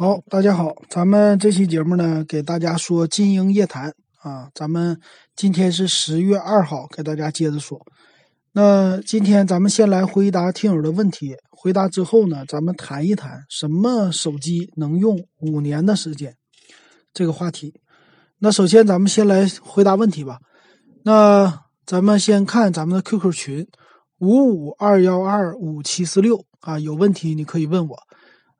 好，大家好，咱们这期节目呢，给大家说金鹰夜谈啊。咱们今天是十月二号，给大家接着说。那今天咱们先来回答听友的问题，回答之后呢，咱们谈一谈什么手机能用五年的时间这个话题。那首先咱们先来回答问题吧。那咱们先看咱们的 QQ 群五五二幺二五七四六啊，有问题你可以问我。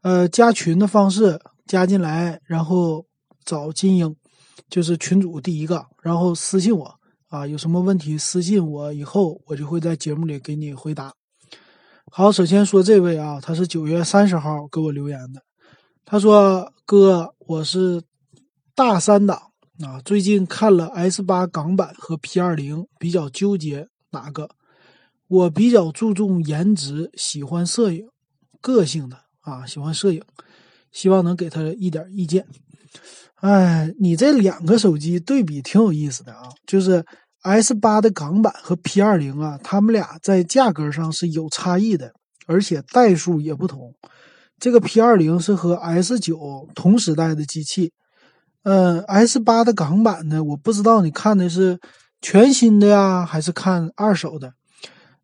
呃，加群的方式加进来，然后找金英，就是群主第一个，然后私信我啊，有什么问题私信我，以后我就会在节目里给你回答。好，首先说这位啊，他是九月三十号给我留言的，他说：“哥，我是大三党啊，最近看了 S 八港版和 P 二零，比较纠结哪个。我比较注重颜值，喜欢摄影，个性的。”啊，喜欢摄影，希望能给他一点意见。哎，你这两个手机对比挺有意思的啊，就是 S 八的港版和 P 二零啊，他们俩在价格上是有差异的，而且代数也不同。这个 P 二零是和 S 九同时代的机器，嗯，S 八的港版呢，我不知道你看的是全新的呀，还是看二手的？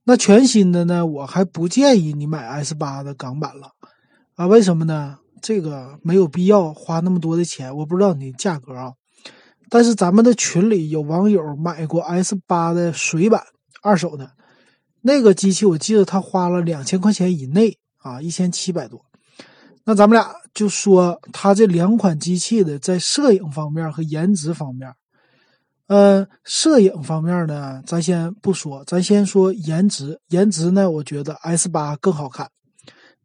那全新的呢，我还不建议你买 S 八的港版了。啊，为什么呢？这个没有必要花那么多的钱。我不知道你价格啊，但是咱们的群里有网友买过 S 八的水版二手的，那个机器我记得他花了两千块钱以内啊，一千七百多。那咱们俩就说他这两款机器的在摄影方面和颜值方面，呃，摄影方面呢，咱先不说，咱先说颜值。颜值呢，我觉得 S 八更好看，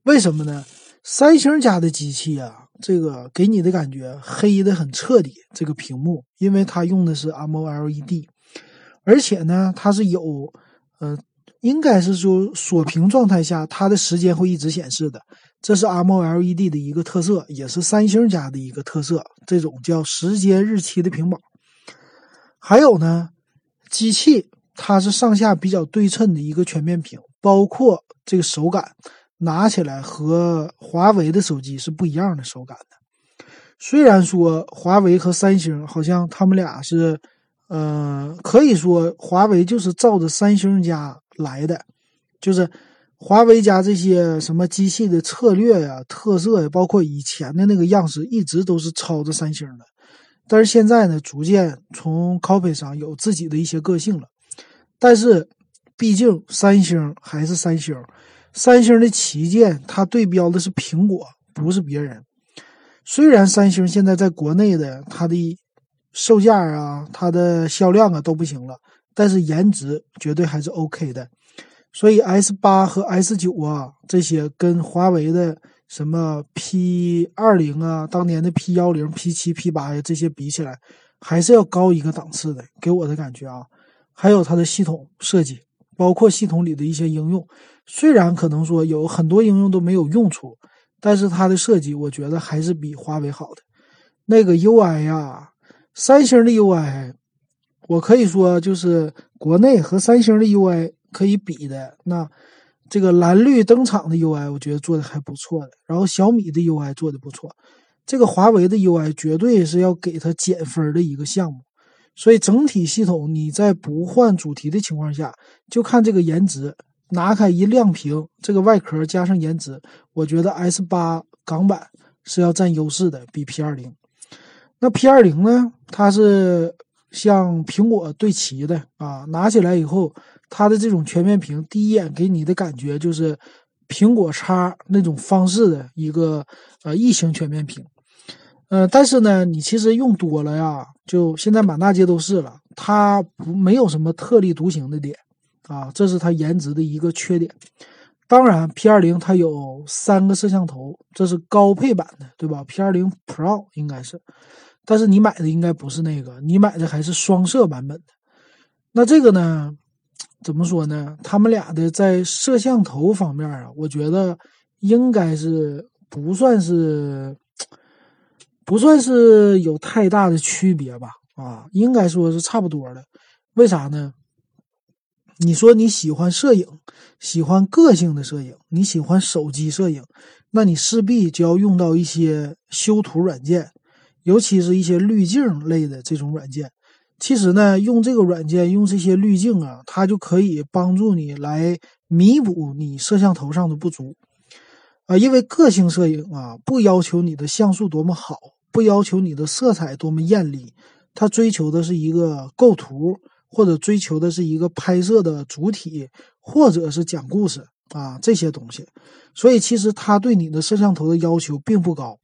为什么呢？三星家的机器啊，这个给你的感觉黑的很彻底。这个屏幕，因为它用的是 AMOLED，而且呢，它是有，呃，应该是说锁屏状态下，它的时间会一直显示的。这是 AMOLED 的一个特色，也是三星家的一个特色。这种叫时间日期的屏保。还有呢，机器它是上下比较对称的一个全面屏，包括这个手感。拿起来和华为的手机是不一样的手感的。虽然说华为和三星好像他们俩是，呃，可以说华为就是照着三星家来的，就是华为家这些什么机器的策略呀、特色呀，包括以前的那个样式，一直都是抄着三星的。但是现在呢，逐渐从 copy 上有自己的一些个性了。但是毕竟三星还是三星。三星的旗舰，它对标的是苹果，不是别人。虽然三星现在在国内的它的售价啊、它的销量啊都不行了，但是颜值绝对还是 OK 的。所以 S 八和 S 九啊这些跟华为的什么 P 二零啊、当年的 P 幺零、P 七、P 八呀这些比起来，还是要高一个档次的。给我的感觉啊，还有它的系统设计。包括系统里的一些应用，虽然可能说有很多应用都没有用处，但是它的设计我觉得还是比华为好的。那个 UI 呀，三星的 UI，我可以说就是国内和三星的 UI 可以比的。那这个蓝绿登场的 UI，我觉得做的还不错的。然后小米的 UI 做的不错，这个华为的 UI 绝对是要给它减分的一个项目。所以整体系统，你在不换主题的情况下，就看这个颜值，拿开一亮屏，这个外壳加上颜值，我觉得 S 八港版是要占优势的，比 P 二零。那 P 二零呢？它是像苹果对齐的啊，拿起来以后，它的这种全面屏，第一眼给你的感觉就是苹果叉那种方式的一个呃异形全面屏。呃，但是呢，你其实用多了呀，就现在满大街都是了，它不没有什么特立独行的点啊，这是它颜值的一个缺点。当然，P 二零它有三个摄像头，这是高配版的，对吧？P 二零 Pro 应该是，但是你买的应该不是那个，你买的还是双摄版本的。那这个呢，怎么说呢？他们俩的在摄像头方面啊，我觉得应该是不算是。不算是有太大的区别吧，啊，应该说是差不多的。为啥呢？你说你喜欢摄影，喜欢个性的摄影，你喜欢手机摄影，那你势必就要用到一些修图软件，尤其是一些滤镜类的这种软件。其实呢，用这个软件，用这些滤镜啊，它就可以帮助你来弥补你摄像头上的不足啊。因为个性摄影啊，不要求你的像素多么好，不要求你的色彩多么艳丽，它追求的是一个构图，或者追求的是一个拍摄的主体，或者是讲故事啊这些东西。所以，其实它对你的摄像头的要求并不高。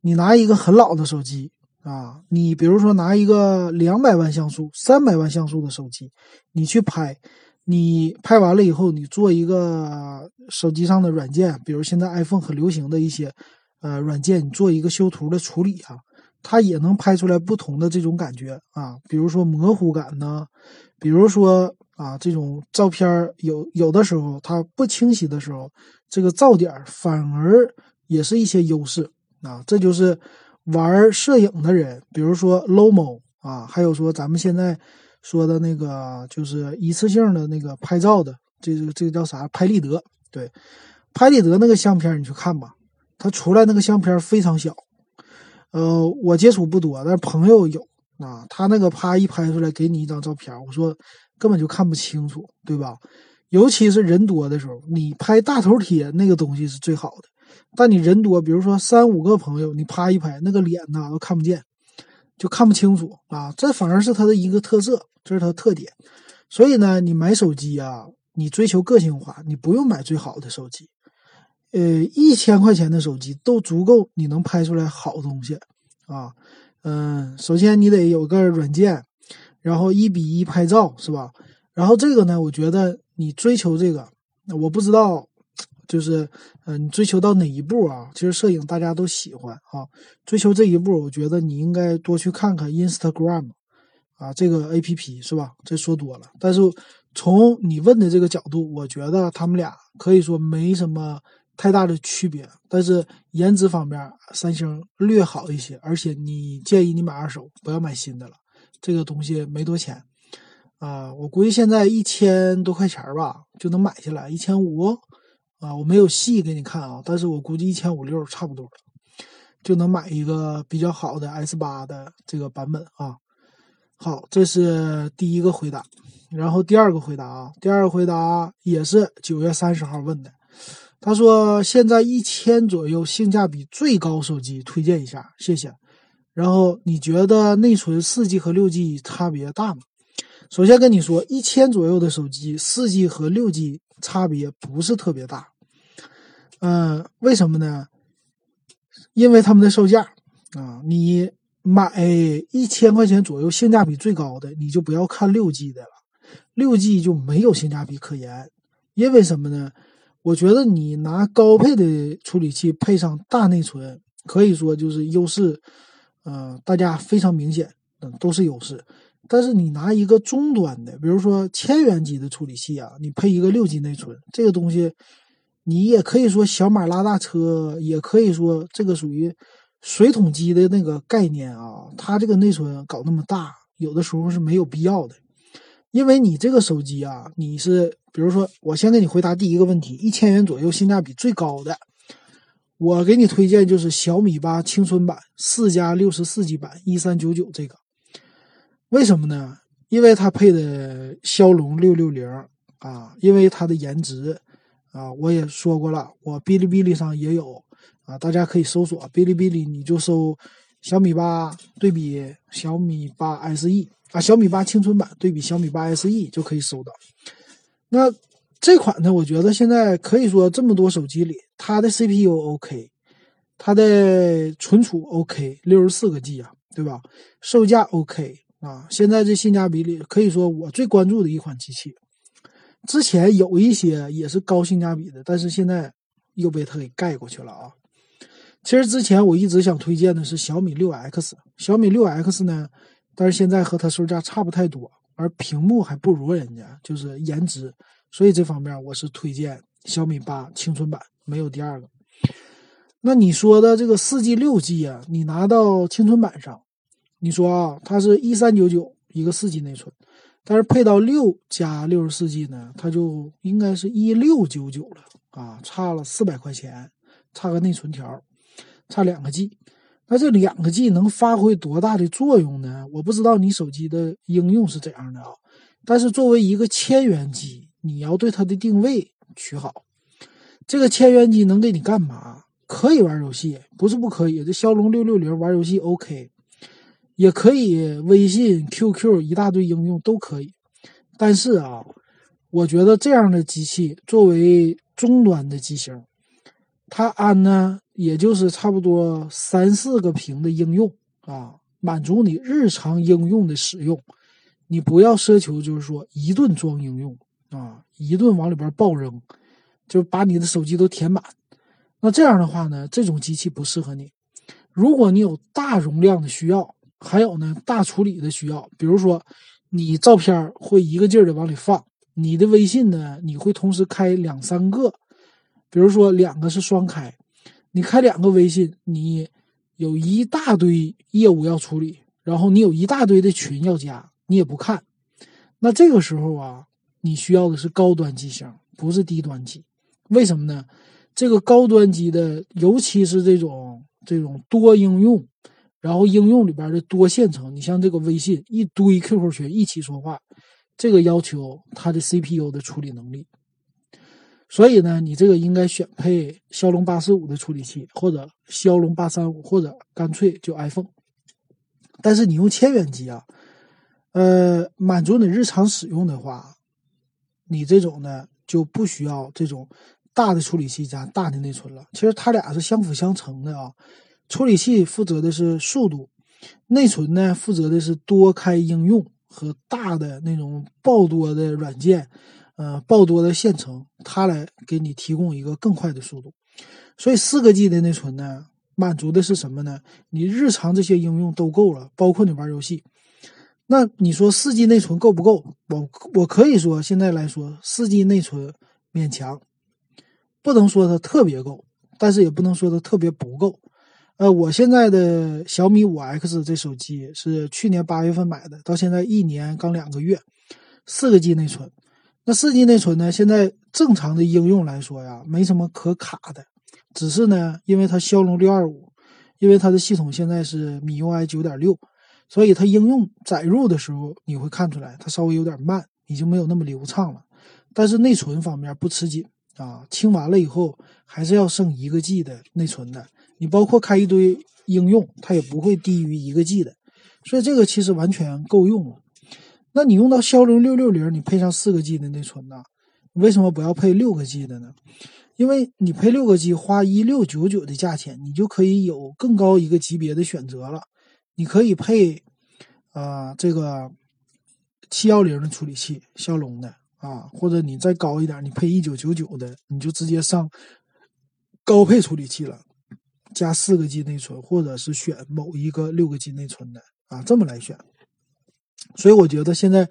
你拿一个很老的手机。啊，你比如说拿一个两百万像素、三百万像素的手机，你去拍，你拍完了以后，你做一个手机上的软件，比如现在 iPhone 很流行的一些呃软件，你做一个修图的处理啊，它也能拍出来不同的这种感觉啊，比如说模糊感呢，比如说啊这种照片有有的时候它不清晰的时候，这个噪点反而也是一些优势啊，这就是。玩摄影的人，比如说 Lomo 啊，还有说咱们现在说的那个就是一次性的那个拍照的，这个这个叫啥？拍立得。对，拍立得那个相片你去看吧，它出来那个相片非常小。呃，我接触不多，但是朋友有啊，他那个啪一拍出来给你一张照片，我说根本就看不清楚，对吧？尤其是人多的时候，你拍大头贴那个东西是最好的。但你人多，比如说三五个朋友，你啪一拍，那个脸呐都看不见，就看不清楚啊。这反而是它的一个特色，这是它的特点。所以呢，你买手机啊，你追求个性化，你不用买最好的手机，呃，一千块钱的手机都足够你能拍出来好东西啊。嗯，首先你得有个软件，然后一比一拍照是吧？然后这个呢，我觉得你追求这个，我不知道。就是，嗯，你追求到哪一步啊？其实摄影大家都喜欢啊，追求这一步，我觉得你应该多去看看 Instagram，啊，这个 A P P 是吧？这说多了，但是从你问的这个角度，我觉得他们俩可以说没什么太大的区别，但是颜值方面，三星略好一些，而且你建议你买二手，不要买新的了，这个东西没多钱，啊，我估计现在一千多块钱吧就能买下来，一千五。啊，我没有细给你看啊，但是我估计一千五六差不多了，就能买一个比较好的 S 八的这个版本啊。好，这是第一个回答，然后第二个回答啊，第二个回答也是九月三十号问的，他说现在一千左右性价比最高手机推荐一下，谢谢。然后你觉得内存四 G 和六 G 差别大吗？首先跟你说，一千左右的手机四 G 和六 G。差别不是特别大，嗯，为什么呢？因为他们的售价啊，你买一千块钱左右性价比最高的，你就不要看六 G 的了，六 G 就没有性价比可言。因为什么呢？我觉得你拿高配的处理器配上大内存，可以说就是优势，呃，大家非常明显，嗯，都是优势。但是你拿一个中端的，比如说千元级的处理器啊，你配一个六 G 内存，这个东西，你也可以说小马拉大车，也可以说这个属于水桶机的那个概念啊。它这个内存搞那么大，有的时候是没有必要的，因为你这个手机啊，你是比如说，我先给你回答第一个问题，一千元左右性价比最高的，我给你推荐就是小米八青春版四加六十四 G 版一三九九这个。为什么呢？因为它配的骁龙六六零啊，因为它的颜值啊，我也说过了，我哔哩哔哩上也有啊，大家可以搜索哔哩哔哩，你就搜小米八对比小米八 SE 啊，小米八青春版对比小米八 SE 就可以搜到。那这款呢，我觉得现在可以说这么多手机里，它的 CPU OK，它的存储 OK，六十四个 G 啊，对吧？售价 OK。啊，现在这性价比里可以说我最关注的一款机器，之前有一些也是高性价比的，但是现在又被它给盖过去了啊。其实之前我一直想推荐的是小米六 X，小米六 X 呢，但是现在和它售价差不太多，而屏幕还不如人家，就是颜值，所以这方面我是推荐小米八青春版，没有第二个。那你说的这个四 G 六 G 啊，你拿到青春版上。你说啊，它是一三九九一个四 G 内存，但是配到六加六十四 G 呢，它就应该是一六九九了啊，差了四百块钱，差个内存条，差两个 G。那这两个 G 能发挥多大的作用呢？我不知道你手机的应用是怎样的啊。但是作为一个千元机，你要对它的定位取好。这个千元机能给你干嘛？可以玩游戏，不是不可以。这骁龙六六零玩游戏 OK，也可以微信、QQ 一大堆应用都可以。但是啊，我觉得这样的机器作为中端的机型，它安呢，也就是差不多三四个屏的应用啊，满足你日常应用的使用。你不要奢求就是说一顿装应用啊，一顿往里边爆扔，就把你的手机都填满。那这样的话呢，这种机器不适合你。如果你有大容量的需要，还有呢大处理的需要，比如说你照片会一个劲儿的往里放，你的微信呢你会同时开两三个，比如说两个是双开，你开两个微信，你有一大堆业务要处理，然后你有一大堆的群要加，你也不看，那这个时候啊，你需要的是高端机型，不是低端机。为什么呢？这个高端机的，尤其是这种这种多应用，然后应用里边的多线程，你像这个微信一堆 QQ 群一起说话，这个要求它的 CPU 的处理能力。所以呢，你这个应该选配骁龙八四五的处理器，或者骁龙八三五，或者干脆就 iPhone。但是你用千元机啊，呃，满足你日常使用的话，你这种呢就不需要这种。大的处理器加大的内存了，其实它俩是相辅相成的啊。处理器负责的是速度，内存呢负责的是多开应用和大的那种爆多的软件，呃，爆多的线程，它来给你提供一个更快的速度。所以四个 G 的内存呢，满足的是什么呢？你日常这些应用都够了，包括你玩游戏。那你说四 G 内存够不够？我我可以说现在来说，四 G 内存勉强。不能说它特别够，但是也不能说它特别不够。呃，我现在的小米五 X 这手机是去年八月份买的，到现在一年刚两个月，四个 G 内存。那四 G 内存呢？现在正常的应用来说呀，没什么可卡的。只是呢，因为它骁龙六二五，因为它的系统现在是米 UI 九点六，所以它应用载入的时候你会看出来它稍微有点慢，已经没有那么流畅了。但是内存方面不吃紧。啊，清完了以后还是要剩一个 G 的内存的。你包括开一堆应用，它也不会低于一个 G 的，所以这个其实完全够用了。那你用到骁龙六六零，你配上四个 G 的内存呢？为什么不要配六个 G 的呢？因为你配六个 G，花一六九九的价钱，你就可以有更高一个级别的选择了。你可以配啊这个七幺零的处理器，骁龙的。啊，或者你再高一点，你配一九九九的，你就直接上高配处理器了，加四个 G 内存，或者是选某一个六个 G 内存的啊，这么来选。所以我觉得现在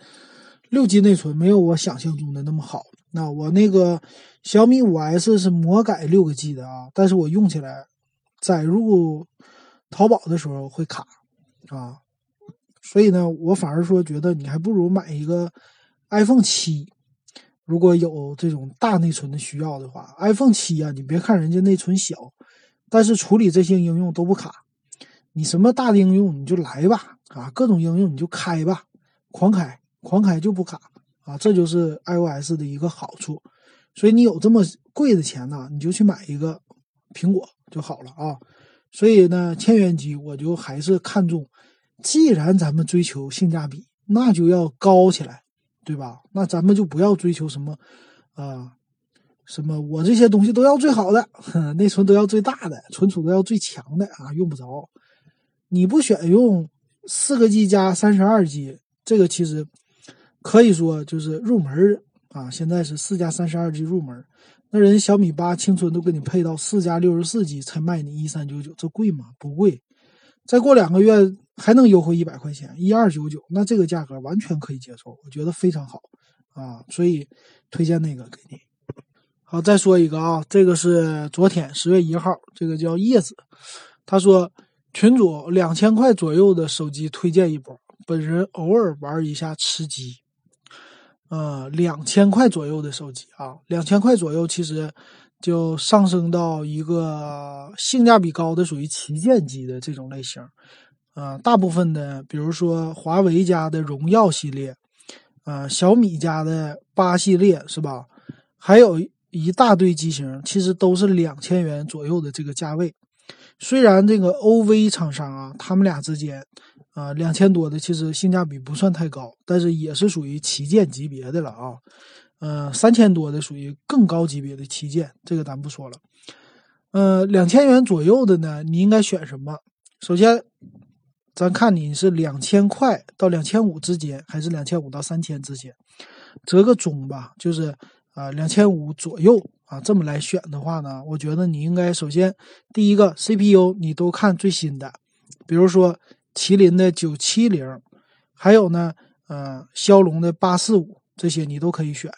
六 G 内存没有我想象中的那么好。那我那个小米五 S 是魔改六个 G 的啊，但是我用起来载入淘宝的时候会卡啊，所以呢，我反而说觉得你还不如买一个 iPhone 七。如果有这种大内存的需要的话，iPhone 七啊，你别看人家内存小，但是处理这些应用都不卡。你什么大的应用你就来吧，啊，各种应用你就开吧，狂开狂开就不卡啊，这就是 iOS 的一个好处。所以你有这么贵的钱呢，你就去买一个苹果就好了啊。所以呢，千元机我就还是看重，既然咱们追求性价比，那就要高起来。对吧？那咱们就不要追求什么，啊，什么我这些东西都要最好的，内存都要最大的，存储都要最强的啊，用不着。你不选用四个 G 加三十二 G，这个其实可以说就是入门啊。现在是四加三十二 G 入门，那人小米八青春都给你配到四加六十四 G 才卖你一三九九，这贵吗？不贵。再过两个月还能优惠一百块钱，一二九九，那这个价格完全可以接受，我觉得非常好啊，所以推荐那个给你。好，再说一个啊，这个是昨天十月一号，这个叫叶子，他说群主两千块左右的手机推荐一波，本人偶尔玩一下吃鸡。呃，两千块左右的手机啊，两千块左右其实就上升到一个性价比高的，属于旗舰机的这种类型。呃，大部分的，比如说华为家的荣耀系列，呃，小米家的八系列，是吧？还有一大堆机型，其实都是两千元左右的这个价位。虽然这个 OV 厂商啊，他们俩之间，啊，两千多的其实性价比不算太高，但是也是属于旗舰级别的了啊。呃，三千多的属于更高级别的旗舰，这个咱不说了。呃，两千元左右的呢，你应该选什么？首先。咱看你是两千块到两千五之间，还是两千五到三千之间，折个中吧，就是啊两千五左右啊，这么来选的话呢，我觉得你应该首先第一个 CPU 你都看最新的，比如说麒麟的九七零，还有呢呃骁龙的八四五这些你都可以选。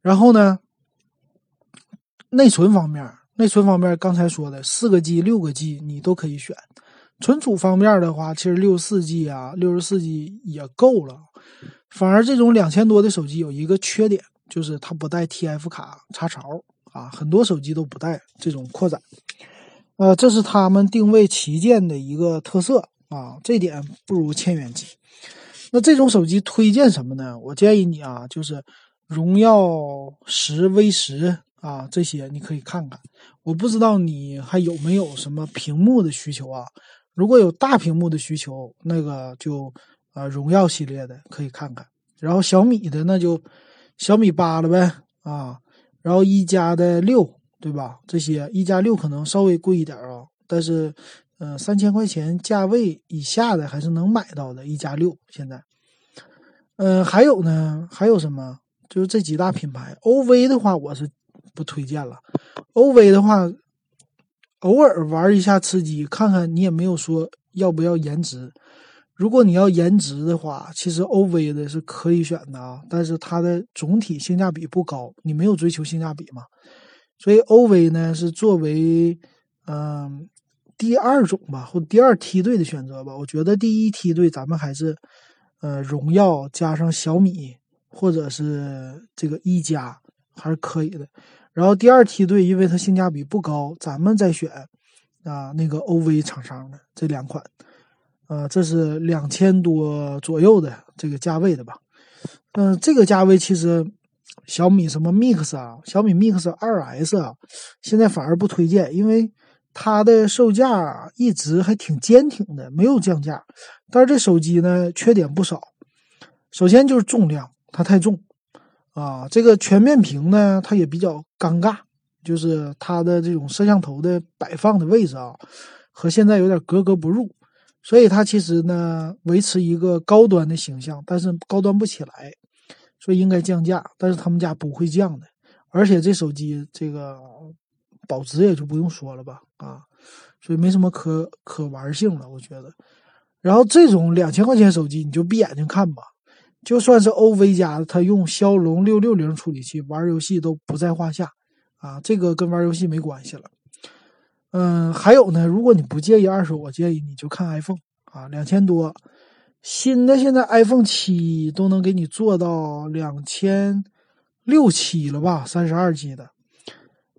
然后呢，内存方面，内存方面刚才说的四个 G、六个 G 你都可以选。存储方面的话，其实六十四 G 啊，六十四 G 也够了。反而这种两千多的手机有一个缺点，就是它不带 TF 卡插槽啊，很多手机都不带这种扩展。呃，这是他们定位旗舰的一个特色啊，这点不如千元机。那这种手机推荐什么呢？我建议你啊，就是荣耀十 V 十啊，这些你可以看看。我不知道你还有没有什么屏幕的需求啊？如果有大屏幕的需求，那个就啊荣耀系列的可以看看，然后小米的那就小米八了呗啊，然后一加的六对吧？这些一加六可能稍微贵一点啊，但是嗯三千块钱价位以下的还是能买到的。一加六现在，嗯还有呢，还有什么？就是这几大品牌，OV 的话我是不推荐了，OV 的话。偶尔玩一下吃鸡，看看你也没有说要不要颜值。如果你要颜值的话，其实 OV 的是可以选的啊，但是它的总体性价比不高，你没有追求性价比嘛？所以 OV 呢是作为嗯第二种吧，或第二梯队的选择吧。我觉得第一梯队咱们还是呃荣耀加上小米，或者是这个一加还是可以的。然后第二梯队，因为它性价比不高，咱们再选啊那个 OV 厂商的这两款，呃，这是两千多左右的这个价位的吧？嗯，这个价位其实小米什么 Mix 啊，小米 Mix 二 S 啊，现在反而不推荐，因为它的售价一直还挺坚挺的，没有降价。但是这手机呢，缺点不少，首先就是重量，它太重。啊，这个全面屏呢，它也比较尴尬，就是它的这种摄像头的摆放的位置啊，和现在有点格格不入，所以它其实呢维持一个高端的形象，但是高端不起来，所以应该降价，但是他们家不会降的，而且这手机这个保值也就不用说了吧，啊，所以没什么可可玩性了，我觉得。然后这种两千块钱手机，你就闭眼睛看吧。就算是 OV 家的，它用骁龙六六零处理器玩游戏都不在话下，啊，这个跟玩游戏没关系了。嗯，还有呢，如果你不介意二手，我建议你就看 iPhone 啊，两千多，新的现在 iPhone 七都能给你做到两千六七了吧，三十二 G 的。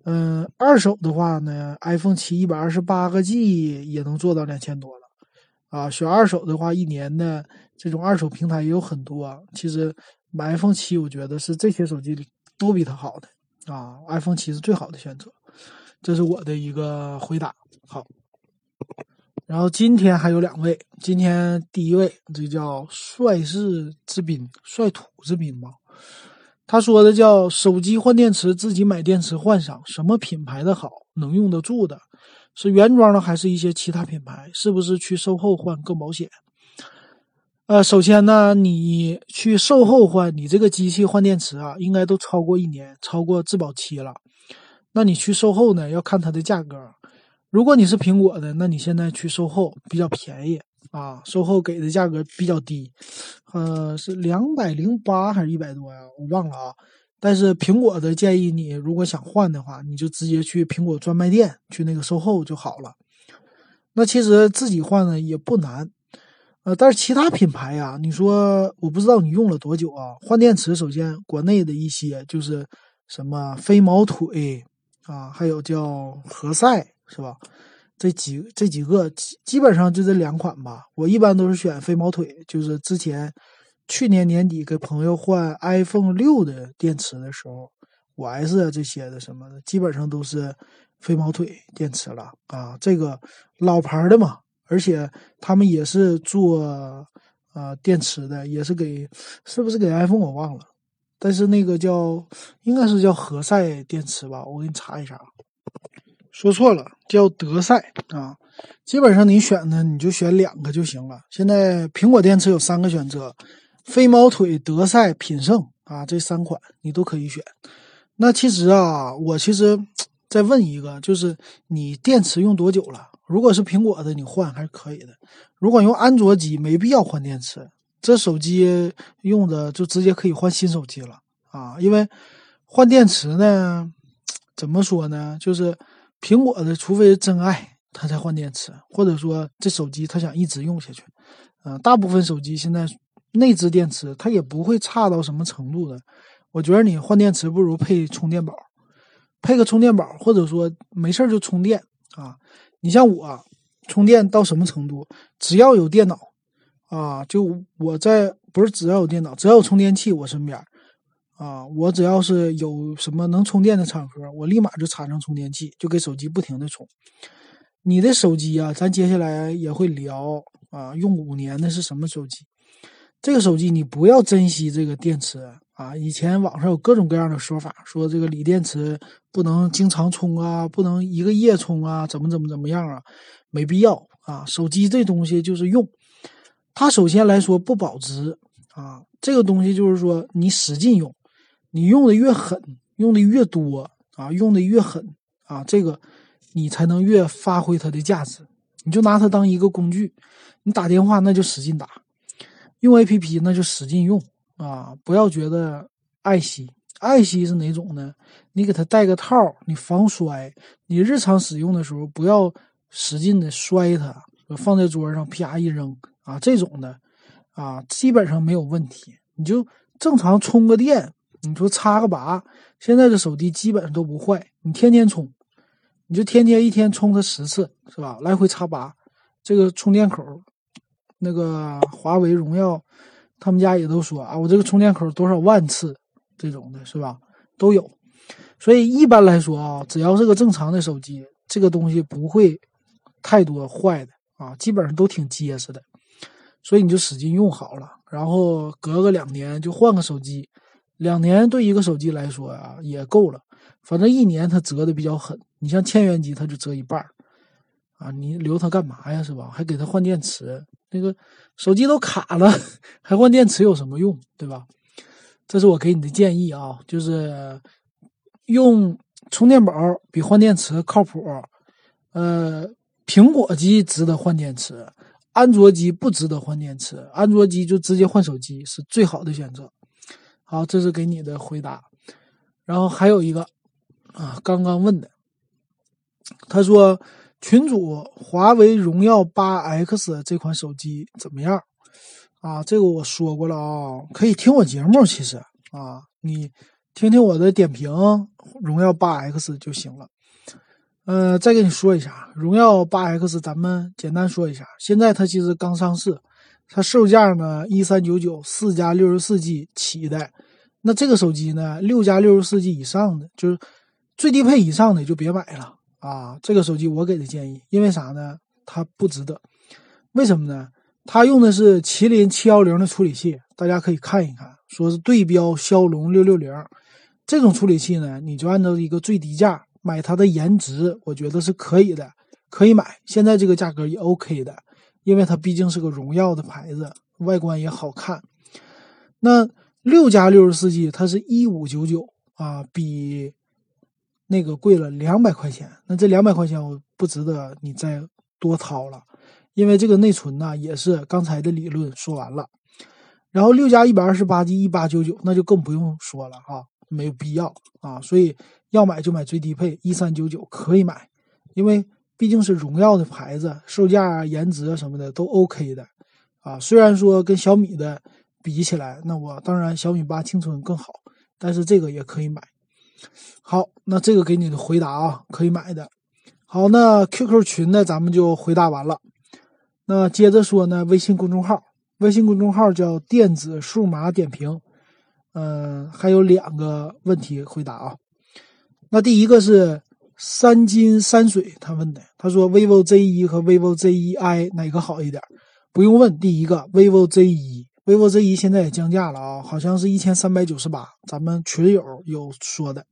嗯，二手的话呢，iPhone 七一百二十八个 G 也能做到两千多了。啊，选二手的话，一年的这种二手平台也有很多。其实买 iPhone 七，我觉得是这些手机里都比它好的啊。iPhone 七是最好的选择，这是我的一个回答。好，然后今天还有两位，今天第一位这叫帅士之滨，帅土之滨吧。他说的叫手机换电池，自己买电池换上，什么品牌的好，能用得住的。是原装的还是一些其他品牌？是不是去售后换更保险？呃，首先呢，你去售后换，你这个机器换电池啊，应该都超过一年，超过质保期了。那你去售后呢，要看它的价格。如果你是苹果的，那你现在去售后比较便宜啊，售后给的价格比较低，呃，是两百零八还是一百多呀？我忘了啊。但是苹果的建议你，如果想换的话，你就直接去苹果专卖店去那个售后就好了。那其实自己换呢也不难，呃，但是其他品牌呀，你说我不知道你用了多久啊？换电池，首先国内的一些就是什么飞毛腿啊，还有叫何塞，是吧？这几这几个基基本上就这两款吧。我一般都是选飞毛腿，就是之前去年年底给朋友换 iPhone 六的电池的时候，五 S 啊这些的什么的，基本上都是飞毛腿电池了啊。这个老牌的嘛，而且他们也是做啊电池的，也是给是不是给 iPhone 我忘了。但是那个叫应该是叫何塞电池吧，我给你查一下。说错了，叫德赛啊。基本上你选的你就选两个就行了。现在苹果电池有三个选择：飞毛腿、德赛、品胜啊，这三款你都可以选。那其实啊，我其实再问一个，就是你电池用多久了？如果是苹果的，你换还是可以的；如果用安卓机，没必要换电池。这手机用着就直接可以换新手机了啊！因为换电池呢，怎么说呢？就是苹果的，除非是真爱，他才换电池，或者说这手机他想一直用下去。嗯，大部分手机现在内置电池它也不会差到什么程度的。我觉得你换电池不如配充电宝，配个充电宝，或者说没事就充电啊。你像我充电到什么程度？只要有电脑。啊，就我在不是只要有电脑，只要有充电器，我身边，啊，我只要是有什么能充电的场合，我立马就插上充电器，就给手机不停的充。你的手机啊，咱接下来也会聊啊，用五年的是什么手机？这个手机你不要珍惜这个电池啊！以前网上有各种各样的说法，说这个锂电池不能经常充啊，不能一个夜充啊，怎么怎么怎么样啊？没必要啊！手机这东西就是用。它首先来说不保值啊，这个东西就是说你使劲用，你用的越狠，用的越多啊，用的越狠啊，这个你才能越发挥它的价值。你就拿它当一个工具，你打电话那就使劲打，用 A P P 那就使劲用啊，不要觉得爱惜。爱惜是哪种呢？你给它带个套，你防摔。你日常使用的时候不要使劲的摔它，放在桌上啪一扔。啊，这种的，啊，基本上没有问题。你就正常充个电，你说插个拔，现在的手机基本上都不坏。你天天充，你就天天一天充它十次，是吧？来回插拔，这个充电口，那个华为、荣耀，他们家也都说啊，我这个充电口多少万次，这种的是吧？都有。所以一般来说啊，只要是个正常的手机，这个东西不会太多坏的啊，基本上都挺结实的。所以你就使劲用好了，然后隔个两年就换个手机，两年对一个手机来说啊也够了。反正一年它折的比较狠，你像千元机它就折一半儿啊，你留它干嘛呀？是吧？还给它换电池，那个手机都卡了，还换电池有什么用？对吧？这是我给你的建议啊，就是用充电宝比换电池靠谱。呃，苹果机值得换电池。安卓机不值得换电池，安卓机就直接换手机是最好的选择。好，这是给你的回答。然后还有一个啊，刚刚问的，他说群主华为荣耀八 X 这款手机怎么样？啊，这个我说过了啊，可以听我节目，其实啊，你听听我的点评，荣耀八 X 就行了。呃，再跟你说一下，荣耀八 X，咱们简单说一下。现在它其实刚上市，它售价呢一三九九，四加六十四 G 起的。那这个手机呢，六加六十四 G 以上的，就是最低配以上的就别买了啊。这个手机我给的建议，因为啥呢？它不值得。为什么呢？它用的是麒麟七幺零的处理器，大家可以看一看，说是对标骁龙六六零这种处理器呢，你就按照一个最低价。买它的颜值，我觉得是可以的，可以买。现在这个价格也 OK 的，因为它毕竟是个荣耀的牌子，外观也好看。那六加六十四 G 它是一五九九啊，比那个贵了两百块钱。那这两百块钱我不值得你再多掏了，因为这个内存呢也是刚才的理论说完了。然后六加一百二十八 G 一八九九，那就更不用说了哈，没有必要啊，所以。要买就买最低配一三九九可以买，因为毕竟是荣耀的牌子，售价、颜值啊什么的都 OK 的，啊，虽然说跟小米的比起来，那我当然小米八青春更好，但是这个也可以买。好，那这个给你的回答啊，可以买的。好，那 QQ 群呢，咱们就回答完了。那接着说呢，微信公众号，微信公众号叫电子数码点评。嗯，还有两个问题回答啊。那第一个是三金山水，他问的，他说 vivo Z1 和 vivo Z1i 哪个好一点？不用问，第一个 vivo Z1，vivo Z1 现在也降价了啊，好像是一千三百九十八，咱们群友有说的。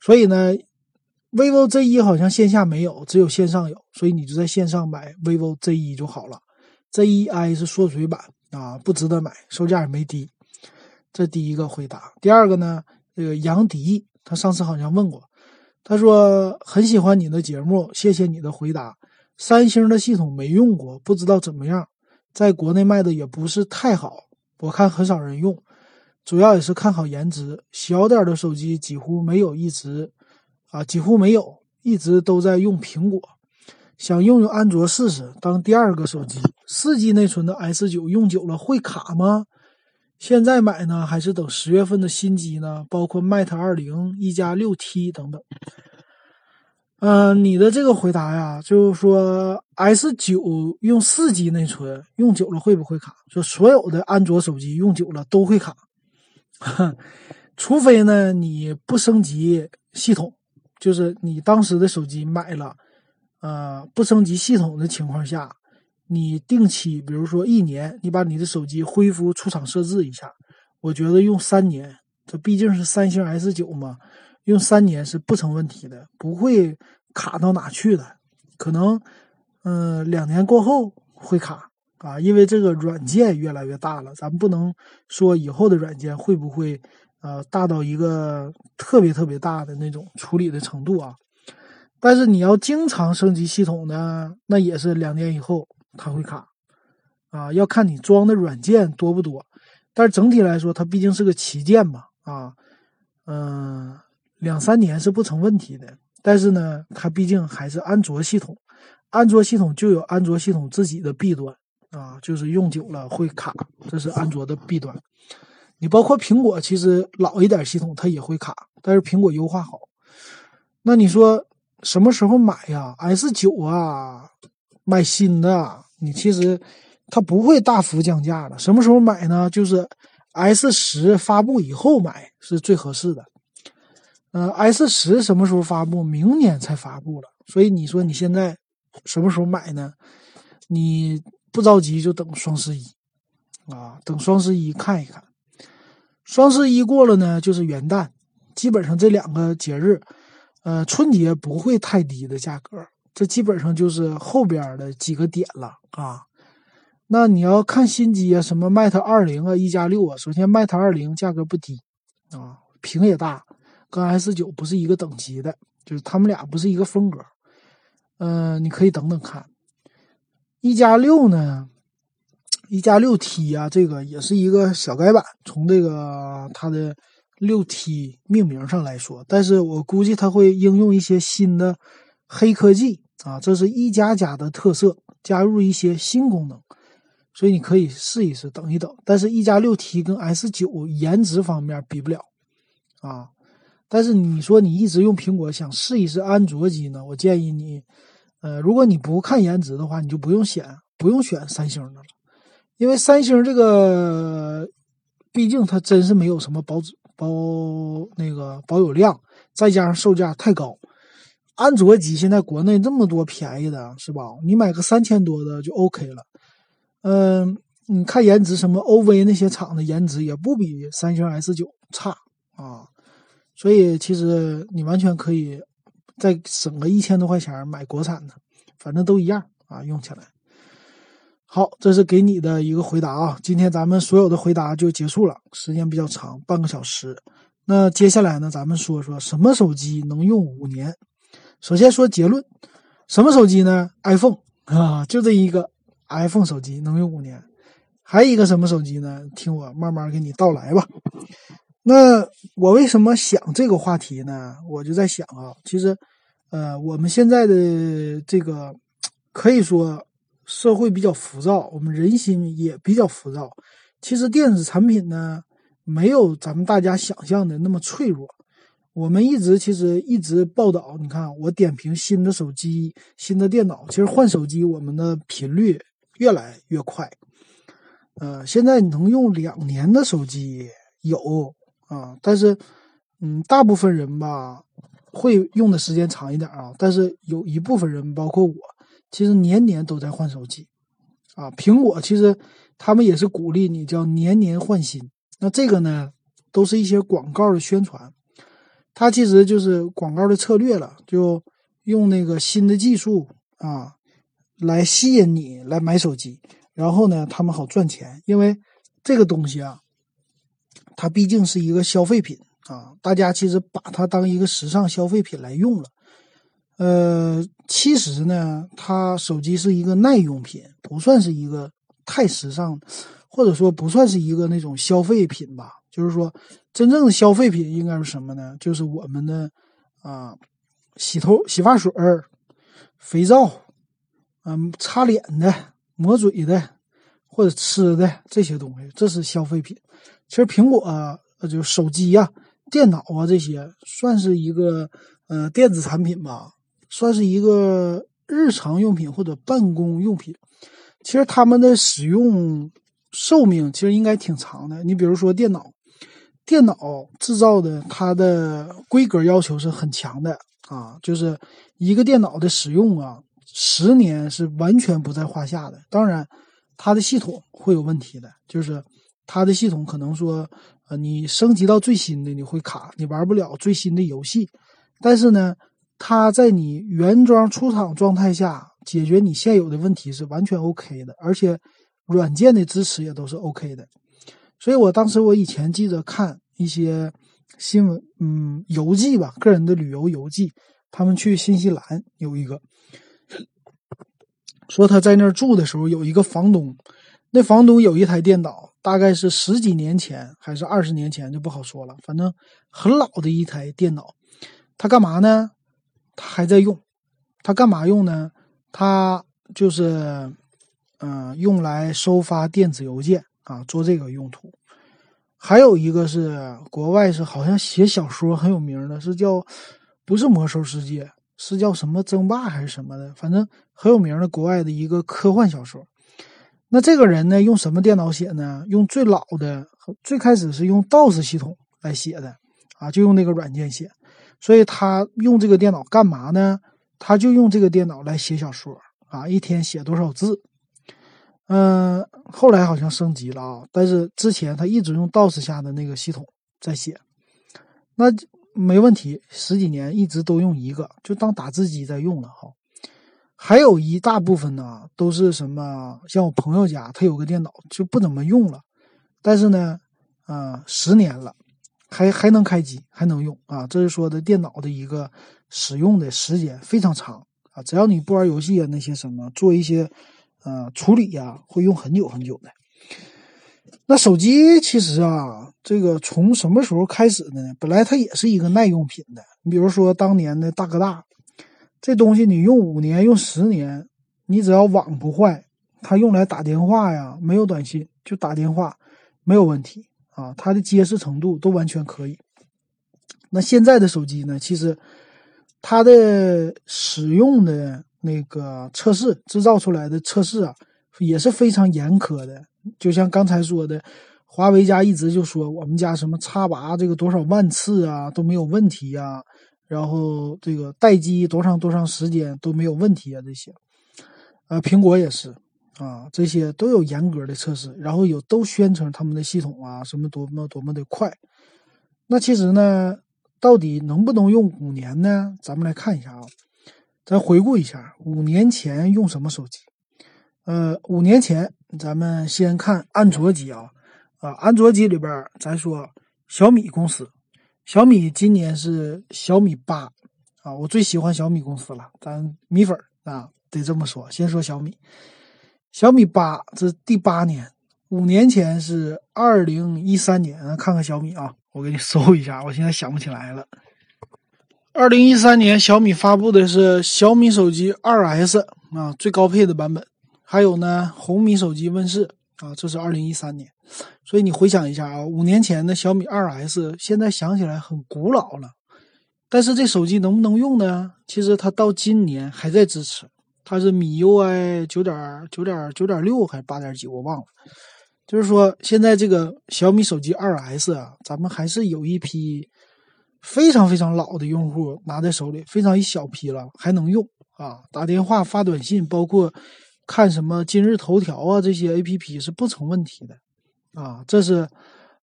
所以呢。vivo Z1 好像线下没有，只有线上有，所以你就在线上买 vivo Z1 就好了。Z1i 是缩水版啊，不值得买，售价也没低。这第一个回答。第二个呢，这个杨迪他上次好像问过，他说很喜欢你的节目，谢谢你的回答。三星的系统没用过，不知道怎么样，在国内卖的也不是太好，我看很少人用，主要也是看好颜值，小点的手机几乎没有一直。啊，几乎没有，一直都在用苹果，想用用安卓试试当第二个手机。四 G 内存的 S 九用久了会卡吗？现在买呢，还是等十月份的新机呢？包括 Mate 二零、一加六 T 等等。嗯，你的这个回答呀，就是说 S 九用四 G 内存用久了会不会卡？说所有的安卓手机用久了都会卡，除非呢你不升级系统。就是你当时的手机买了，呃，不升级系统的情况下，你定期，比如说一年，你把你的手机恢复出厂设置一下，我觉得用三年，这毕竟是三星 S 九嘛，用三年是不成问题的，不会卡到哪去的。可能，嗯，两年过后会卡啊，因为这个软件越来越大了，咱不能说以后的软件会不会。呃，大到一个特别特别大的那种处理的程度啊，但是你要经常升级系统呢，那也是两年以后它会卡，啊，要看你装的软件多不多，但是整体来说，它毕竟是个旗舰嘛，啊，嗯，两三年是不成问题的。但是呢，它毕竟还是安卓系统，安卓系统就有安卓系统自己的弊端啊，就是用久了会卡，这是安卓的弊端。你包括苹果，其实老一点系统它也会卡，但是苹果优化好。那你说什么时候买呀？S 九啊，买新的，你其实它不会大幅降价的。什么时候买呢？就是 S 十发布以后买是最合适的。呃，S 十什么时候发布？明年才发布了。所以你说你现在什么时候买呢？你不着急就等双十一啊，等双十一看一看。双十一过了呢，就是元旦，基本上这两个节日，呃，春节不会太低的价格，这基本上就是后边的几个点了啊。那你要看新机啊，什么 Mate 二零啊，一加六啊，首先 Mate 二零价格不低啊，屏也大，跟 S 九不是一个等级的，就是他们俩不是一个风格。嗯，你可以等等看，一加六呢。一加六 T 啊，这个也是一个小改版，从这个它的六 T 命名上来说，但是我估计它会应用一些新的黑科技啊，这是一加加的特色，加入一些新功能，所以你可以试一试，等一等。但是，一加六 T 跟 S 九颜值方面比不了啊。但是你说你一直用苹果，想试一试安卓机呢？我建议你，呃，如果你不看颜值的话，你就不用选，不用选三星的了。因为三星这个，毕竟它真是没有什么保质保那个保有量，再加上售价太高。安卓机现在国内这么多便宜的，是吧？你买个三千多的就 OK 了。嗯，你看颜值，什么 OV 那些厂的颜值也不比三星 S 九差啊。所以其实你完全可以再省个一千多块钱买国产的，反正都一样啊，用起来。好，这是给你的一个回答啊。今天咱们所有的回答就结束了，时间比较长，半个小时。那接下来呢，咱们说说什么手机能用五年。首先说结论，什么手机呢？iPhone 啊，就这一个 iPhone 手机能用五年。还有一个什么手机呢？听我慢慢给你道来吧。那我为什么想这个话题呢？我就在想啊，其实，呃，我们现在的这个可以说。社会比较浮躁，我们人心也比较浮躁。其实电子产品呢，没有咱们大家想象的那么脆弱。我们一直其实一直报道，你看我点评新的手机、新的电脑，其实换手机我们的频率越来越快。呃，现在你能用两年的手机有啊，但是嗯，大部分人吧会用的时间长一点啊，但是有一部分人，包括我，其实年年都在换手机啊。苹果其实他们也是鼓励你叫年年换新，那这个呢，都是一些广告的宣传。它其实就是广告的策略了，就用那个新的技术啊，来吸引你来买手机，然后呢，他们好赚钱，因为这个东西啊，它毕竟是一个消费品啊，大家其实把它当一个时尚消费品来用了。呃，其实呢，它手机是一个耐用品，不算是一个太时尚，或者说不算是一个那种消费品吧。就是说，真正的消费品应该是什么呢？就是我们的啊，洗头、洗发水儿、肥皂，嗯，擦脸的、抹嘴的，或者吃的这些东西，这是消费品。其实苹果啊，就手机呀、电脑啊这些，算是一个呃电子产品吧，算是一个日常用品或者办公用品。其实他们的使用寿命其实应该挺长的。你比如说电脑。电脑制造的它的规格要求是很强的啊，就是一个电脑的使用啊，十年是完全不在话下的。当然，它的系统会有问题的，就是它的系统可能说，呃，你升级到最新的你会卡，你玩不了最新的游戏。但是呢，它在你原装出厂状态下解决你现有的问题是完全 OK 的，而且软件的支持也都是 OK 的。所以我当时我以前记得看一些新闻，嗯，游记吧，个人的旅游游记，他们去新西兰有一个，说他在那儿住的时候有一个房东，那房东有一台电脑，大概是十几年前还是二十年前就不好说了，反正很老的一台电脑，他干嘛呢？他还在用，他干嘛用呢？他就是，嗯，用来收发电子邮件。啊，做这个用途，还有一个是国外是好像写小说很有名的，是叫不是魔兽世界，是叫什么争霸还是什么的，反正很有名的国外的一个科幻小说。那这个人呢，用什么电脑写呢？用最老的，最开始是用 DOS 系统来写的啊，就用那个软件写。所以他用这个电脑干嘛呢？他就用这个电脑来写小说啊，一天写多少字？嗯，后来好像升级了啊，但是之前他一直用 DOS 下的那个系统在写，那没问题，十几年一直都用一个，就当打字机在用了哈。还有一大部分呢，都是什么？像我朋友家，他有个电脑就不怎么用了，但是呢，啊，十年了，还还能开机，还能用啊。这是说的电脑的一个使用的时间非常长啊，只要你不玩游戏啊，那些什么做一些。呃，处理呀会用很久很久的。那手机其实啊，这个从什么时候开始的呢？本来它也是一个耐用品的。你比如说当年的大哥大，这东西你用五年、用十年，你只要网不坏，它用来打电话呀，没有短信就打电话没有问题啊，它的结实程度都完全可以。那现在的手机呢，其实它的使用的。那个测试制造出来的测试啊，也是非常严苛的。就像刚才说的，华为家一直就说我们家什么叉八这个多少万次啊都没有问题呀，然后这个待机多长多长时间都没有问题啊这些。呃，苹果也是啊，这些都有严格的测试，然后有都宣称他们的系统啊什么多么多么的快。那其实呢，到底能不能用五年呢？咱们来看一下啊。咱回顾一下，五年前用什么手机？呃，五年前咱们先看安卓机啊，啊，安卓机里边咱说小米公司，小米今年是小米八啊，我最喜欢小米公司了，咱米粉啊得这么说。先说小米，小米八这第八年，五年前是二零一三年，看看小米啊，我给你搜一下，我现在想不起来了。二零一三年，小米发布的是小米手机二 S 啊，最高配的版本。还有呢，红米手机问世啊，这是二零一三年。所以你回想一下啊，五年前的小米二 S，现在想起来很古老了但是这手机能不能用呢？其实它到今年还在支持，它是米 UI 九点九点九点六还是八点几，我忘了。就是说，现在这个小米手机二 S 啊，咱们还是有一批非常非常老的用户拿在手里，非常一小批了，还能用啊，打电话、发短信，包括看什么今日头条啊这些 APP 是不成问题的啊。这是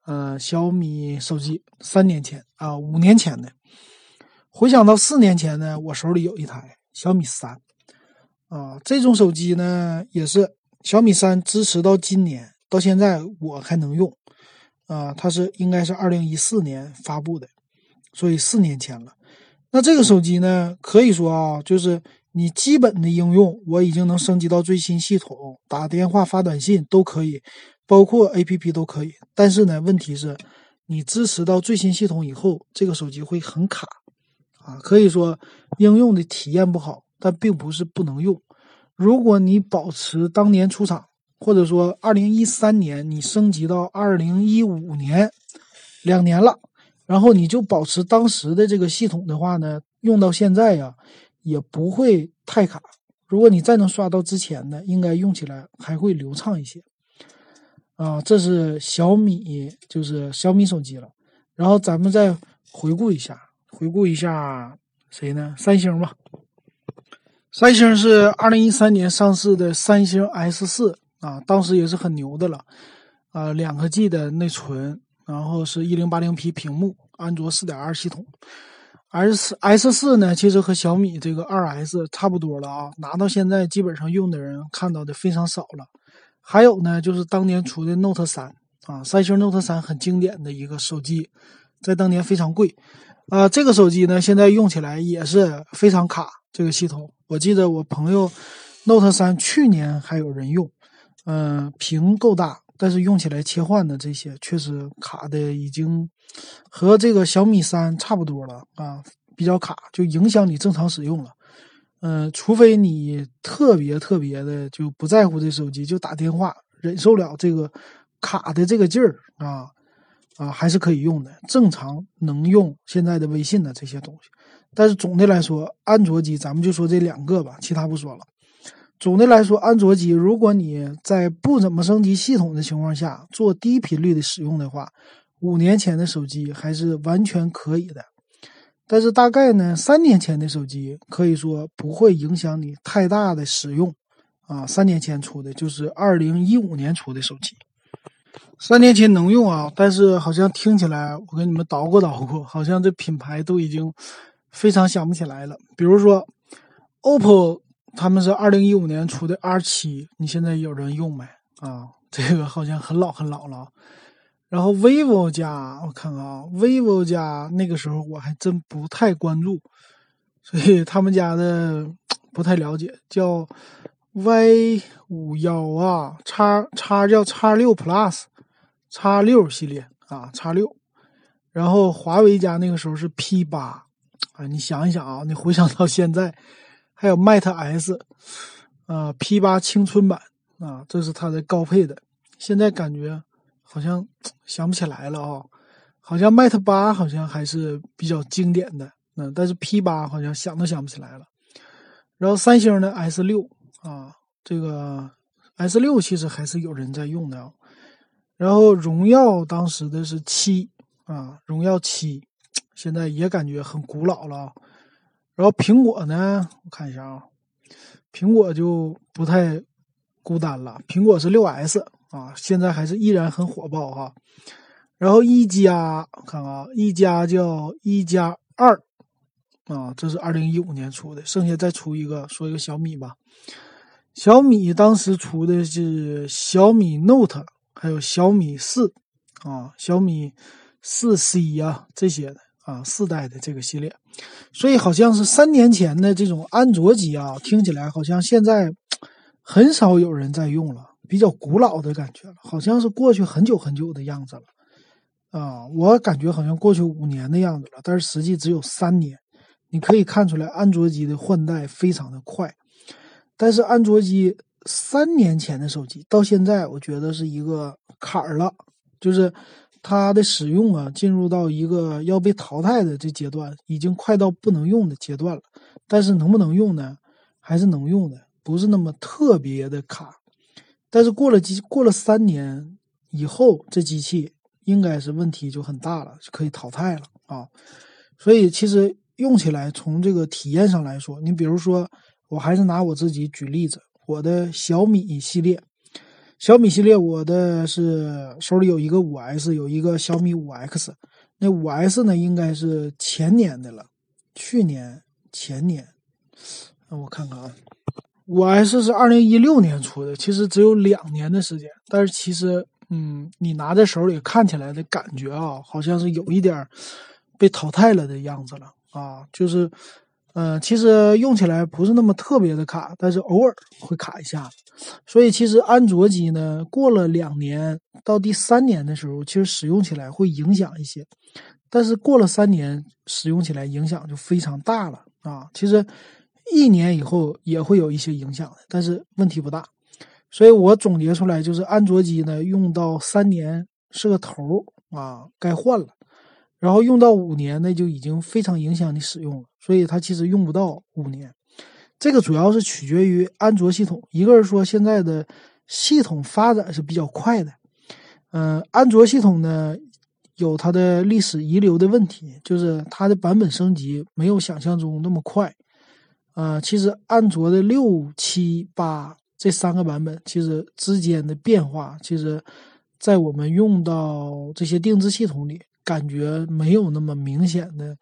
呃小米手机三年前啊五年前的，回想到四年前呢，我手里有一台小米三啊，这种手机呢也是小米三支持到今年。到现在我还能用，啊，它是应该是二零一四年发布的，所以四年前了。那这个手机呢，可以说啊，就是你基本的应用我已经能升级到最新系统，打电话、发短信都可以，包括 APP 都可以。但是呢，问题是，你支持到最新系统以后，这个手机会很卡，啊，可以说应用的体验不好，但并不是不能用。如果你保持当年出厂。或者说，二零一三年你升级到二零一五年，两年了，然后你就保持当时的这个系统的话呢，用到现在呀，也不会太卡。如果你再能刷到之前的，应该用起来还会流畅一些。啊，这是小米，就是小米手机了。然后咱们再回顾一下，回顾一下谁呢？三星吧。三星是二零一三年上市的三星 S 四。啊，当时也是很牛的了，啊，两个 G 的内存，然后是一零八零 P 屏幕，安卓四点二系统，S S 四呢，其实和小米这个二 S 差不多了啊，拿到现在基本上用的人看到的非常少了。还有呢，就是当年出的 Note 三啊，三星 Note 三很经典的一个手机，在当年非常贵，啊，这个手机呢，现在用起来也是非常卡，这个系统，我记得我朋友 Note 三去年还有人用。嗯，屏够大，但是用起来切换的这些确实卡的已经和这个小米三差不多了啊，比较卡，就影响你正常使用了。嗯，除非你特别特别的就不在乎这手机，就打电话忍受了这个卡的这个劲儿啊啊，还是可以用的，正常能用现在的微信的这些东西。但是总的来说，安卓机咱们就说这两个吧，其他不说了。总的来说，安卓机如果你在不怎么升级系统的情况下做低频率的使用的话，五年前的手机还是完全可以的。但是大概呢，三年前的手机可以说不会影响你太大的使用啊。三年前出的就是二零一五年出的手机，三年前能用啊，但是好像听起来我给你们捣鼓捣鼓，好像这品牌都已经非常想不起来了。比如说，OPPO。他们是二零一五年出的 R 七，你现在有人用没啊？这个好像很老很老了。然后 vivo 家，我看看啊，vivo 家那个时候我还真不太关注，所以他们家的 不太了解。叫 Y 五幺啊，叉叉叫叉六 Plus，叉六系列啊，叉六。然后华为家那个时候是 P 八，啊，你想一想啊，你回想到现在。还有 Mate S，啊，P 八青春版啊，这是它的高配的。现在感觉好像想不起来了啊，好像 Mate 八好像还是比较经典的，嗯，但是 P 八好像想都想不起来了。然后三星的 S 六啊，这个 S 六其实还是有人在用的啊。然后荣耀当时的是七啊，荣耀七，现在也感觉很古老了。然后苹果呢？我看一下啊，苹果就不太孤单了。苹果是六 S 啊，现在还是依然很火爆哈。然后一加，看看啊，一加叫一加二啊，这是二零一五年出的。剩下再出一个，说一个小米吧。小米当时出的是小米 Note，还有小米四啊，小米四 C 呀这些的。啊，四代的这个系列，所以好像是三年前的这种安卓机啊，听起来好像现在很少有人在用了，比较古老的感觉了，好像是过去很久很久的样子了。啊，我感觉好像过去五年的样子了，但是实际只有三年。你可以看出来，安卓机的换代非常的快，但是安卓机三年前的手机到现在，我觉得是一个坎儿了，就是。它的使用啊，进入到一个要被淘汰的这阶段，已经快到不能用的阶段了。但是能不能用呢？还是能用的，不是那么特别的卡。但是过了机过了三年以后，这机器应该是问题就很大了，就可以淘汰了啊。所以其实用起来，从这个体验上来说，你比如说，我还是拿我自己举例子，我的小米系列。小米系列，我的是手里有一个五 S，有一个小米五 X。那五 S 呢，应该是前年的了，去年、前年。那我看看啊，五 S 是二零一六年出的，其实只有两年的时间。但是其实，嗯，你拿在手里看起来的感觉啊，好像是有一点被淘汰了的样子了啊，就是。嗯，其实用起来不是那么特别的卡，但是偶尔会卡一下。所以其实安卓机呢，过了两年到第三年的时候，其实使用起来会影响一些。但是过了三年，使用起来影响就非常大了啊。其实一年以后也会有一些影响的，但是问题不大。所以我总结出来就是，安卓机呢用到三年是个头啊，该换了。然后用到五年，那就已经非常影响你使用了，所以它其实用不到五年。这个主要是取决于安卓系统，一个是说现在的系统发展是比较快的，嗯，安卓系统呢有它的历史遗留的问题，就是它的版本升级没有想象中那么快。呃，其实安卓的六七八这三个版本，其实之间的变化，其实，在我们用到这些定制系统里。感觉没有那么明显的，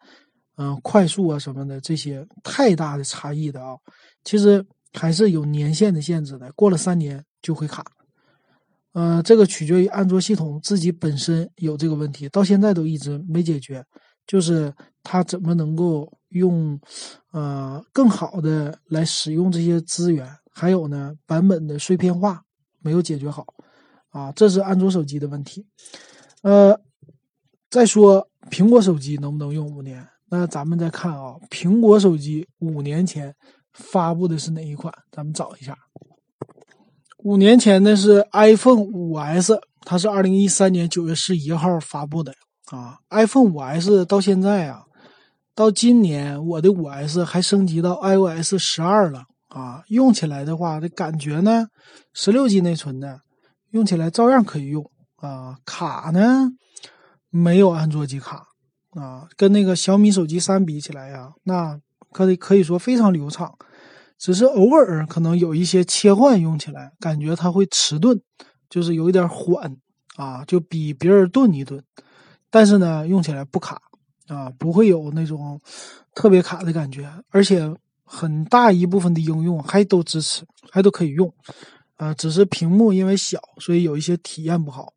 嗯，快速啊什么的这些太大的差异的啊，其实还是有年限的限制的，过了三年就会卡。呃，这个取决于安卓系统自己本身有这个问题，到现在都一直没解决，就是它怎么能够用，呃，更好的来使用这些资源，还有呢，版本的碎片化没有解决好，啊，这是安卓手机的问题，呃。再说苹果手机能不能用五年？那咱们再看啊，苹果手机五年前发布的是哪一款？咱们找一下。五年前的是 iPhone 五 S，它是二零一三年九月十一号发布的啊。iPhone 五 S 到现在啊，到今年我的五 S 还升级到 iOS 十二了啊。用起来的话，这感觉呢，十六 G 内存的，用起来照样可以用啊。卡呢？没有安卓机卡啊，跟那个小米手机三比起来呀，那可以可以说非常流畅，只是偶尔可能有一些切换用起来感觉它会迟钝，就是有一点缓啊，就比别人钝一顿。但是呢，用起来不卡啊，不会有那种特别卡的感觉，而且很大一部分的应用还都支持，还都可以用啊，只是屏幕因为小，所以有一些体验不好。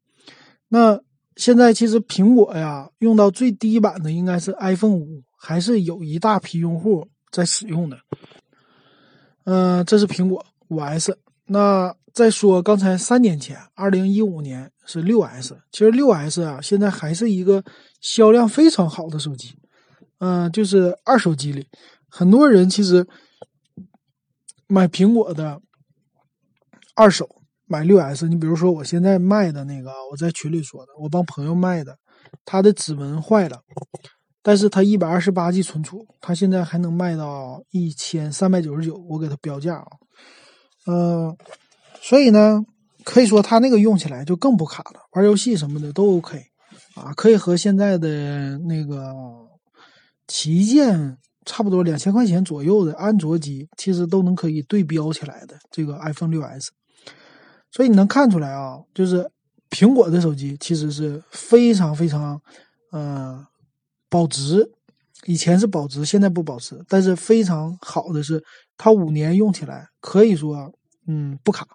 那。现在其实苹果呀，用到最低版的应该是 iPhone 五，还是有一大批用户在使用的。嗯，这是苹果五 S。那再说刚才三年前，二零一五年是六 S。其实六 S 啊，现在还是一个销量非常好的手机。嗯，就是二手机里，很多人其实买苹果的二手。买六 S，你比如说我现在卖的那个，我在群里说的，我帮朋友卖的，他的指纹坏了，但是他一百二十八 G 存储，他现在还能卖到一千三百九十九，我给他标价啊，嗯，所以呢，可以说他那个用起来就更不卡了，玩游戏什么的都 OK，啊，可以和现在的那个旗舰差不多两千块钱左右的安卓机，其实都能可以对标起来的这个 iPhone 六 S。所以你能看出来啊，就是苹果的手机其实是非常非常，呃，保值。以前是保值，现在不保值。但是非常好的是，它五年用起来可以说，嗯，不卡。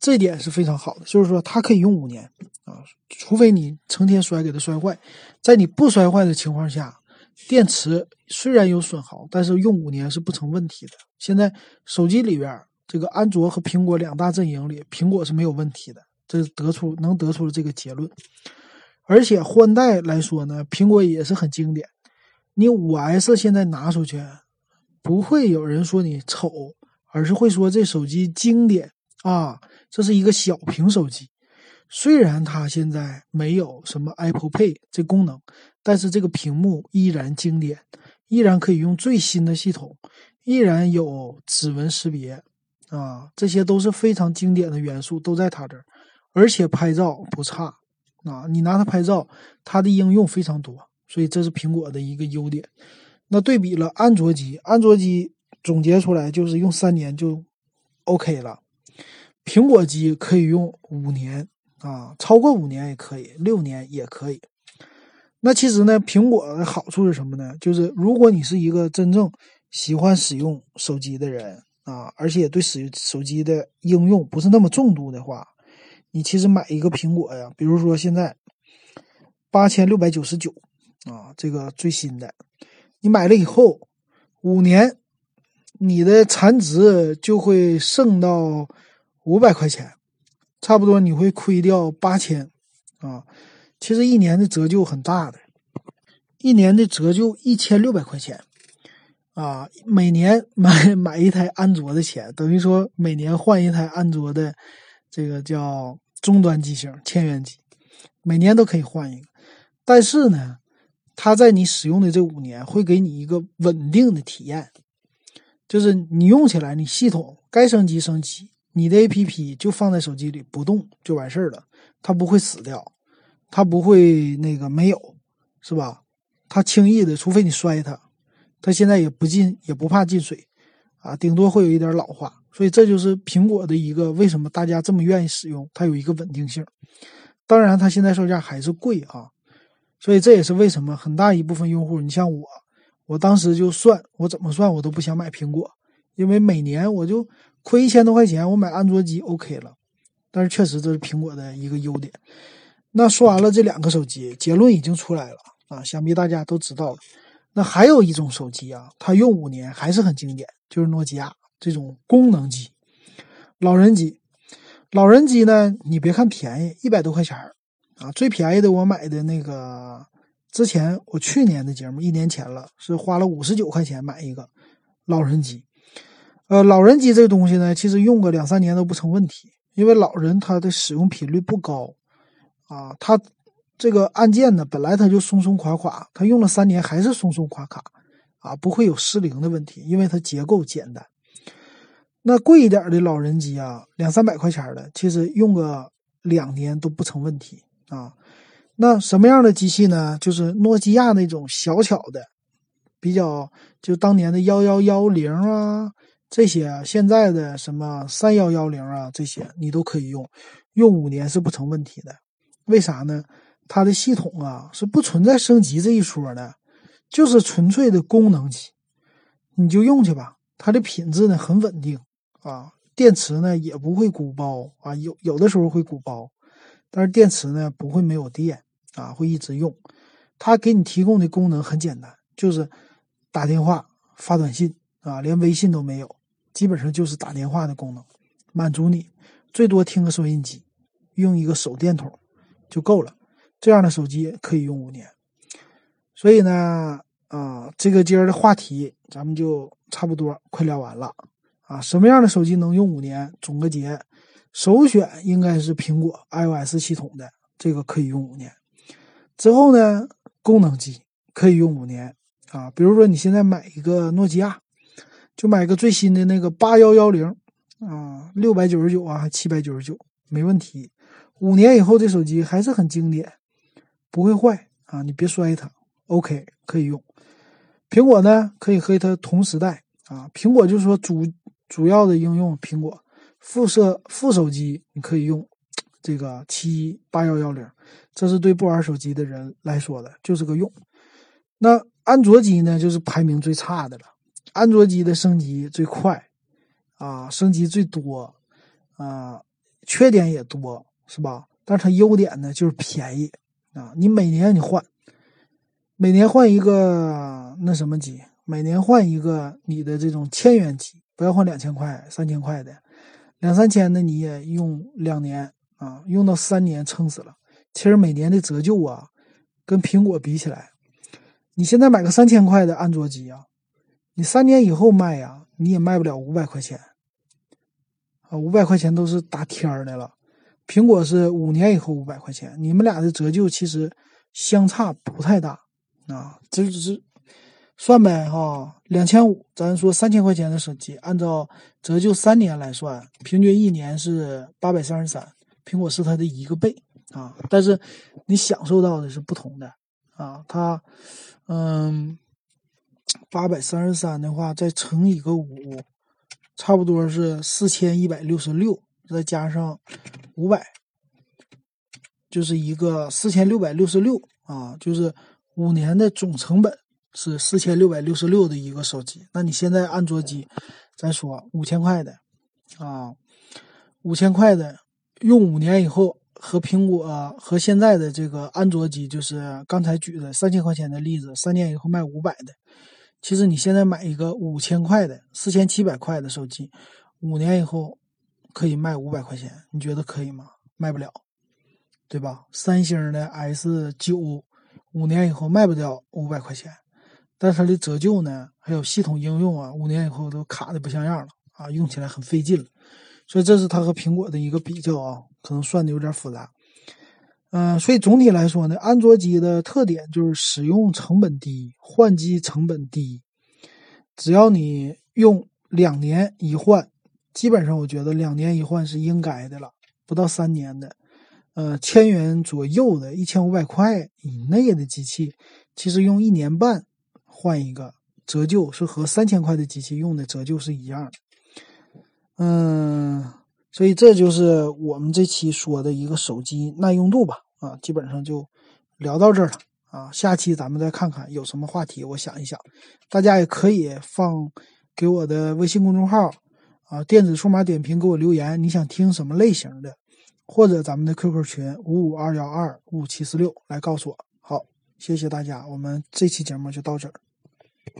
这点是非常好的，就是说它可以用五年啊，除非你成天摔给它摔坏，在你不摔坏的情况下，电池虽然有损耗，但是用五年是不成问题的。现在手机里边。这个安卓和苹果两大阵营里，苹果是没有问题的，这得出能得出这个结论。而且换代来说呢，苹果也是很经典。你五 S 现在拿出去，不会有人说你丑，而是会说这手机经典啊，这是一个小屏手机。虽然它现在没有什么 Apple Pay 这功能，但是这个屏幕依然经典，依然可以用最新的系统，依然有指纹识别，啊，这些都是非常经典的元素都在它这儿，而且拍照不差，啊，你拿它拍照，它的应用非常多，所以这是苹果的一个优点。那对比了安卓机，安卓机总结出来就是用三年就 OK 了，苹果机可以用五年。啊，超过五年也可以，六年也可以。那其实呢，苹果的好处是什么呢？就是如果你是一个真正喜欢使用手机的人啊，而且对使手机的应用不是那么重度的话，你其实买一个苹果呀，比如说现在八千六百九十九啊，这个最新的，你买了以后五年，你的残值就会剩到五百块钱。差不多你会亏掉八千，啊，其实一年的折旧很大的，一年的折旧一千六百块钱，啊，每年买 买一台安卓的钱，等于说每年换一台安卓的这个叫终端机型千元机，每年都可以换一个。但是呢，它在你使用的这五年会给你一个稳定的体验，就是你用起来，你系统该升级升级。你的 A P P 就放在手机里不动就完事儿了，它不会死掉，它不会那个没有，是吧？它轻易的，除非你摔它，它现在也不进也不怕进水，啊，顶多会有一点老化。所以这就是苹果的一个为什么大家这么愿意使用，它有一个稳定性。当然，它现在售价还是贵啊，所以这也是为什么很大一部分用户，你像我，我当时就算我怎么算我都不想买苹果，因为每年我就。亏一千多块钱，我买安卓机 OK 了，但是确实这是苹果的一个优点。那说完了这两个手机，结论已经出来了啊，想必大家都知道了。那还有一种手机啊，它用五年还是很经典，就是诺基亚这种功能机、老人机。老人机呢，你别看便宜，一百多块钱啊，最便宜的我买的那个，之前我去年的节目一年前了，是花了五十九块钱买一个老人机。呃，老人机这个东西呢，其实用个两三年都不成问题，因为老人他的使用频率不高，啊，他这个按键呢本来它就松松垮垮，它用了三年还是松松垮垮，啊，不会有失灵的问题，因为它结构简单。那贵一点的老人机啊，两三百块钱的，其实用个两年都不成问题啊。那什么样的机器呢？就是诺基亚那种小巧的，比较就当年的幺幺幺零啊。这些现在的什么三幺幺零啊，这些你都可以用，用五年是不成问题的。为啥呢？它的系统啊是不存在升级这一说的，就是纯粹的功能机，你就用去吧。它的品质呢很稳定啊，电池呢也不会鼓包啊，有有的时候会鼓包，但是电池呢不会没有电啊，会一直用。它给你提供的功能很简单，就是打电话、发短信啊，连微信都没有。基本上就是打电话的功能，满足你最多听个收音机，用一个手电筒就够了。这样的手机可以用五年。所以呢，啊，这个今儿的话题咱们就差不多快聊完了啊。什么样的手机能用五年？总个结，首选应该是苹果 iOS 系统的，这个可以用五年。之后呢，功能机可以用五年啊。比如说你现在买一个诺基亚。就买个最新的那个八幺幺零啊，六百九十九啊，七百九十九，没问题。五年以后这手机还是很经典，不会坏啊，你别摔它。OK，可以用。苹果呢，可以和它同时代啊。苹果就是说主主要的应用，苹果副摄副手机你可以用这个七八幺幺零，这是对不玩手机的人来说的，就是个用。那安卓机呢，就是排名最差的了。安卓机的升级最快，啊，升级最多，啊，缺点也多，是吧？但是它优点呢，就是便宜，啊，你每年你换，每年换一个那什么机，每年换一个你的这种千元机，不要换两千块、三千块的，两三千的你也用两年，啊，用到三年撑死了。其实每年的折旧啊，跟苹果比起来，你现在买个三千块的安卓机啊。你三年以后卖呀，你也卖不了五百块钱，啊，五百块钱都是打天儿的了。苹果是五年以后五百块钱，你们俩的折旧其实相差不太大啊，这只是算呗哈，两千五，咱说三千块钱的手机，按照折旧三年来算，平均一年是八百三十三，苹果是它的一个倍啊，但是你享受到的是不同的啊，它嗯。八百三十三的话，再乘以个五，差不多是四千一百六十六，再加上五百，就是一个四千六百六十六啊，就是五年的总成本是四千六百六十六的一个手机。那你现在安卓机，咱说五千块的啊，五千块的用五年以后，和苹果和现在的这个安卓机，就是刚才举的三千块钱的例子，三年以后卖五百的。其实你现在买一个五千块的、四千七百块的手机，五年以后可以卖五百块钱，你觉得可以吗？卖不了，对吧？三星的 S 九，五年以后卖不掉五百块钱，但它的折旧呢，还有系统应用啊，五年以后都卡的不像样了啊，用起来很费劲了。所以这是它和苹果的一个比较啊，可能算的有点复杂。嗯，所以总体来说呢，安卓机的特点就是使用成本低，换机成本低。只要你用两年一换，基本上我觉得两年一换是应该的了，不到三年的，呃，千元左右的，一千五百块以内的机器，其实用一年半换一个，折旧是和三千块的机器用的折旧是一样的。嗯。所以这就是我们这期说的一个手机耐用度吧，啊，基本上就聊到这儿了啊。下期咱们再看看有什么话题，我想一想，大家也可以放给我的微信公众号啊，电子数码点评给我留言，你想听什么类型的，或者咱们的 QQ 群五五二幺二五五七四六来告诉我。好，谢谢大家，我们这期节目就到这儿。